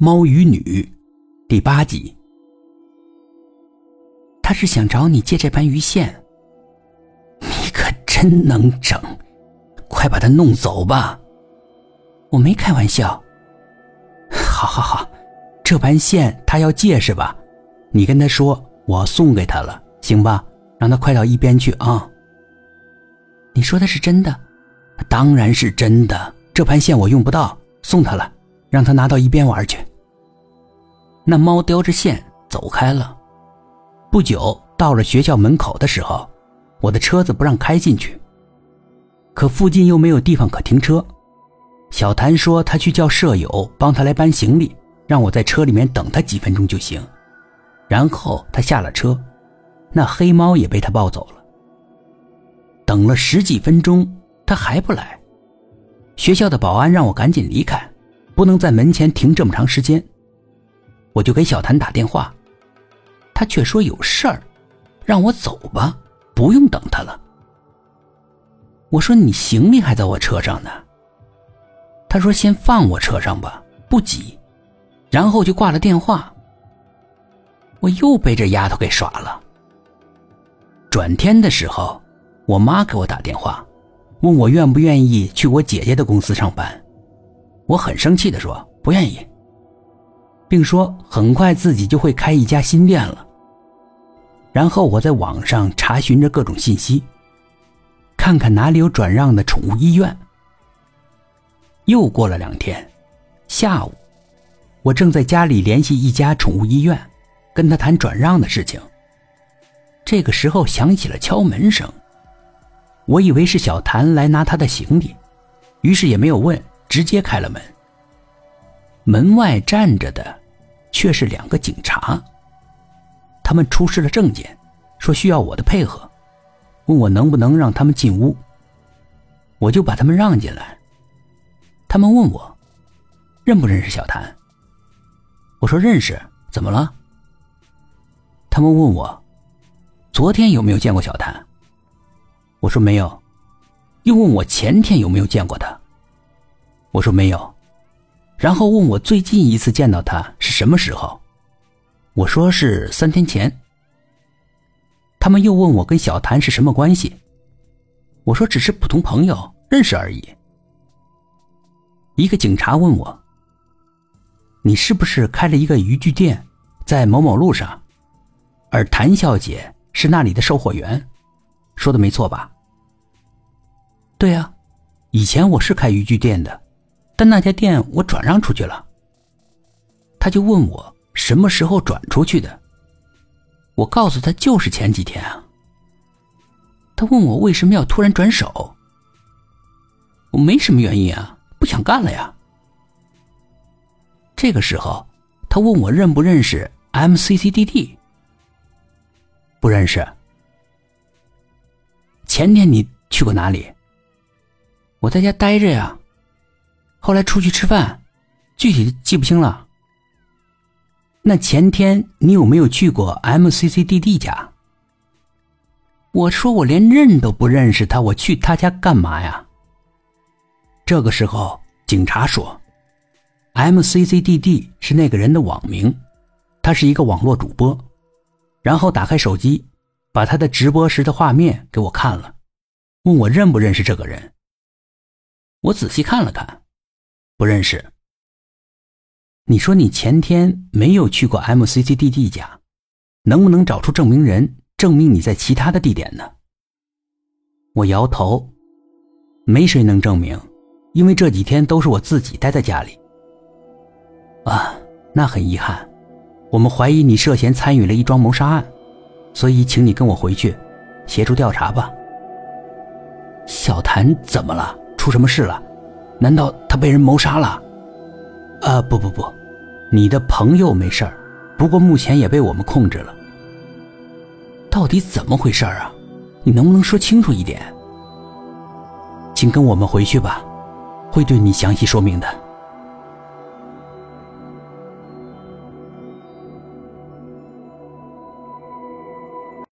猫与女》第八集。他是想找你借这盘鱼线。你可真能整，快把他弄走吧！我没开玩笑。好好好，这盘线他要借是吧？你跟他说我送给他了，行吧？让他快到一边去啊！你说的是真的？当然是真的。这盘线我用不到，送他了，让他拿到一边玩去。那猫叼着线走开了。不久到了学校门口的时候，我的车子不让开进去，可附近又没有地方可停车。小谭说他去叫舍友帮他来搬行李，让我在车里面等他几分钟就行。然后他下了车，那黑猫也被他抱走了。等了十几分钟，他还不来。学校的保安让我赶紧离开，不能在门前停这么长时间。我就给小谭打电话，他却说有事儿，让我走吧，不用等他了。我说你行李还在我车上呢。他说先放我车上吧，不急，然后就挂了电话。我又被这丫头给耍了。转天的时候，我妈给我打电话。问我愿不愿意去我姐姐的公司上班，我很生气的说不愿意，并说很快自己就会开一家新店了。然后我在网上查询着各种信息，看看哪里有转让的宠物医院。又过了两天，下午，我正在家里联系一家宠物医院，跟他谈转让的事情。这个时候响起了敲门声。我以为是小谭来拿他的行李，于是也没有问，直接开了门。门外站着的，却是两个警察。他们出示了证件，说需要我的配合，问我能不能让他们进屋。我就把他们让进来。他们问我，认不认识小谭？我说认识，怎么了？他们问我，昨天有没有见过小谭？我说没有，又问我前天有没有见过他。我说没有，然后问我最近一次见到他是什么时候。我说是三天前。他们又问我跟小谭是什么关系。我说只是普通朋友，认识而已。一个警察问我：“你是不是开了一个渔具店，在某某路上？而谭小姐是那里的售货员？”说的没错吧？对呀，以前我是开渔具店的，但那家店我转让出去了。他就问我什么时候转出去的，我告诉他就是前几天啊。他问我为什么要突然转手，我没什么原因啊，不想干了呀。这个时候，他问我认不认识 MCCDD，不认识。前天你去过哪里？我在家待着呀。后来出去吃饭，具体记不清了。那前天你有没有去过 MCCDD 家？我说我连认都不认识他，我去他家干嘛呀？这个时候，警察说，MCCDD 是那个人的网名，他是一个网络主播。然后打开手机。把他的直播时的画面给我看了，问我认不认识这个人。我仔细看了看，不认识。你说你前天没有去过 MCCDD 家，能不能找出证明人，证明你在其他的地点呢？我摇头，没谁能证明，因为这几天都是我自己待在家里。啊，那很遗憾，我们怀疑你涉嫌参与了一桩谋杀案。所以，请你跟我回去，协助调查吧。小谭怎么了？出什么事了？难道他被人谋杀了？啊，不不不，你的朋友没事儿，不过目前也被我们控制了。到底怎么回事啊？你能不能说清楚一点？请跟我们回去吧，会对你详细说明的。